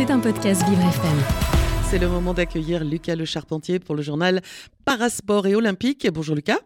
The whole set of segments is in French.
C'est un podcast Vivre FM. C'est le moment d'accueillir Lucas Le Charpentier pour le journal Parasport et Olympique. Bonjour Lucas.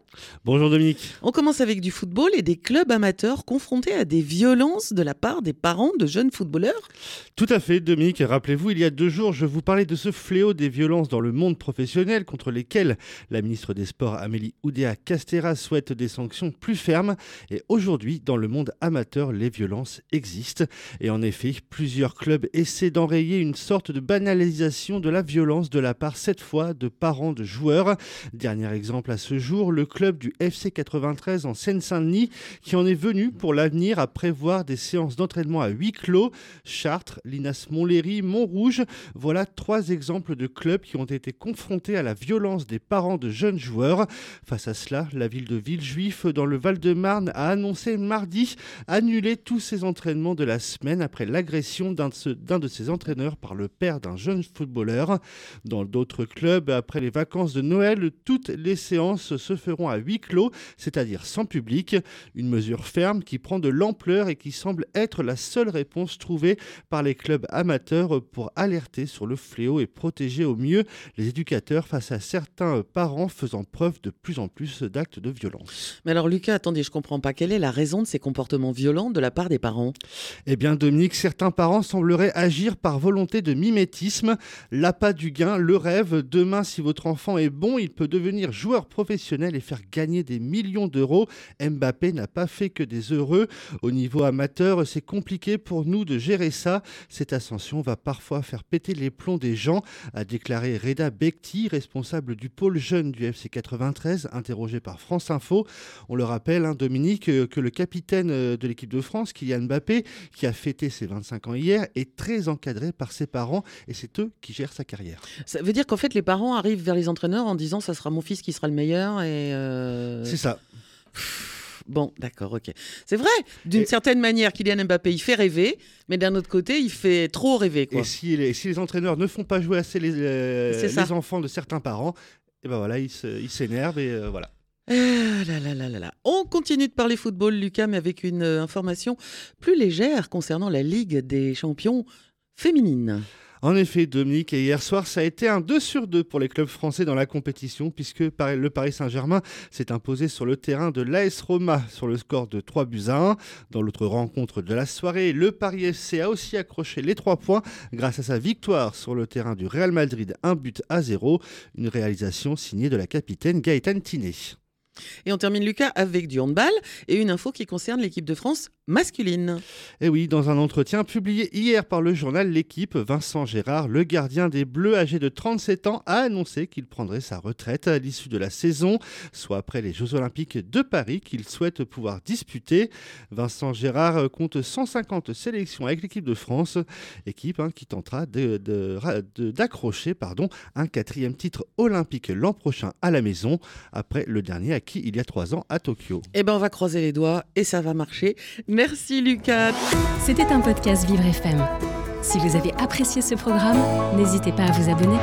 Bonjour Dominique. On commence avec du football et des clubs amateurs confrontés à des violences de la part des parents de jeunes footballeurs. Tout à fait Dominique. Rappelez-vous, il y a deux jours, je vous parlais de ce fléau des violences dans le monde professionnel contre lesquelles la ministre des Sports Amélie Oudéa-Castera souhaite des sanctions plus fermes. Et aujourd'hui, dans le monde amateur, les violences existent. Et en effet, plusieurs clubs essaient d'enrayer une sorte de banalisation de la violence de la part cette fois de parents de joueurs. Dernier exemple à ce jour, le club du FC 93 en Seine-Saint-Denis qui en est venu pour l'avenir à prévoir des séances d'entraînement à huis clos. Chartres, Linas Montlhéry, Montrouge, voilà trois exemples de clubs qui ont été confrontés à la violence des parents de jeunes joueurs. Face à cela, la ville de Villejuif dans le Val-de-Marne a annoncé mardi annuler tous ses entraînements de la semaine après l'agression d'un de, de ses entraîneurs par le père d'un jeune footballeur. Dans d'autres clubs, après les vacances de Noël, toutes les séances se feront à huis clos, c'est-à-dire sans public. Une mesure ferme qui prend de l'ampleur et qui semble être la seule réponse trouvée par les clubs amateurs pour alerter sur le fléau et protéger au mieux les éducateurs face à certains parents faisant preuve de plus en plus d'actes de violence. Mais alors Lucas, attendez, je comprends pas. Quelle est la raison de ces comportements violents de la part des parents? Eh bien Dominique, certains parents sembleraient agir par volonté de mimétisme. La pas du gain, le rêve. Demain, si votre enfant est bon, il peut devenir joueur professionnel et faire gagner des millions d'euros. Mbappé n'a pas fait que des heureux. Au niveau amateur, c'est compliqué pour nous de gérer ça. Cette ascension va parfois faire péter les plombs des gens, a déclaré Reda Bekti, responsable du pôle jeune du FC 93, interrogé par France Info. On le rappelle, hein, Dominique, euh, que le capitaine euh, de l'équipe de France, Kylian Mbappé, qui a fêté ses 25 ans hier, est très encadré par ses parents et c'est eux qui gèrent sa carrière. Ça veut dire qu'en fait, les parents arrivent vers les entraîneurs en disant ça sera mon fils qui sera le meilleur et. Euh, C'est ça. Bon, d'accord, ok. C'est vrai, d'une certaine manière, Kylian Mbappé, il fait rêver, mais d'un autre côté, il fait trop rêver. Quoi. Et si les, si les entraîneurs ne font pas jouer assez les, euh, les enfants de certains parents, et eh ben voilà, ils s'énervent et euh, voilà. Ah là là là là On continue de parler football, Lucas, mais avec une information plus légère concernant la Ligue des champions féminines. En effet, Dominique, hier soir, ça a été un 2 sur 2 pour les clubs français dans la compétition, puisque le Paris Saint-Germain s'est imposé sur le terrain de l'AS Roma sur le score de 3 buts à 1. Dans l'autre rencontre de la soirée, le Paris FC a aussi accroché les 3 points grâce à sa victoire sur le terrain du Real Madrid, un but à 0, une réalisation signée de la capitaine Gaëtan Tinet. Et on termine Lucas avec du handball et une info qui concerne l'équipe de France masculine. Et oui, dans un entretien publié hier par le journal L'équipe, Vincent Gérard, le gardien des Bleus âgé de 37 ans, a annoncé qu'il prendrait sa retraite à l'issue de la saison, soit après les Jeux Olympiques de Paris qu'il souhaite pouvoir disputer. Vincent Gérard compte 150 sélections avec l'équipe de France, équipe hein, qui tentera d'accrocher pardon, un quatrième titre olympique l'an prochain à la maison, après le dernier acquis il y a trois ans à Tokyo. Eh ben on va croiser les doigts et ça va marcher. Merci Lucas. C'était un podcast Vivre FM. Si vous avez apprécié ce programme, n'hésitez pas à vous abonner.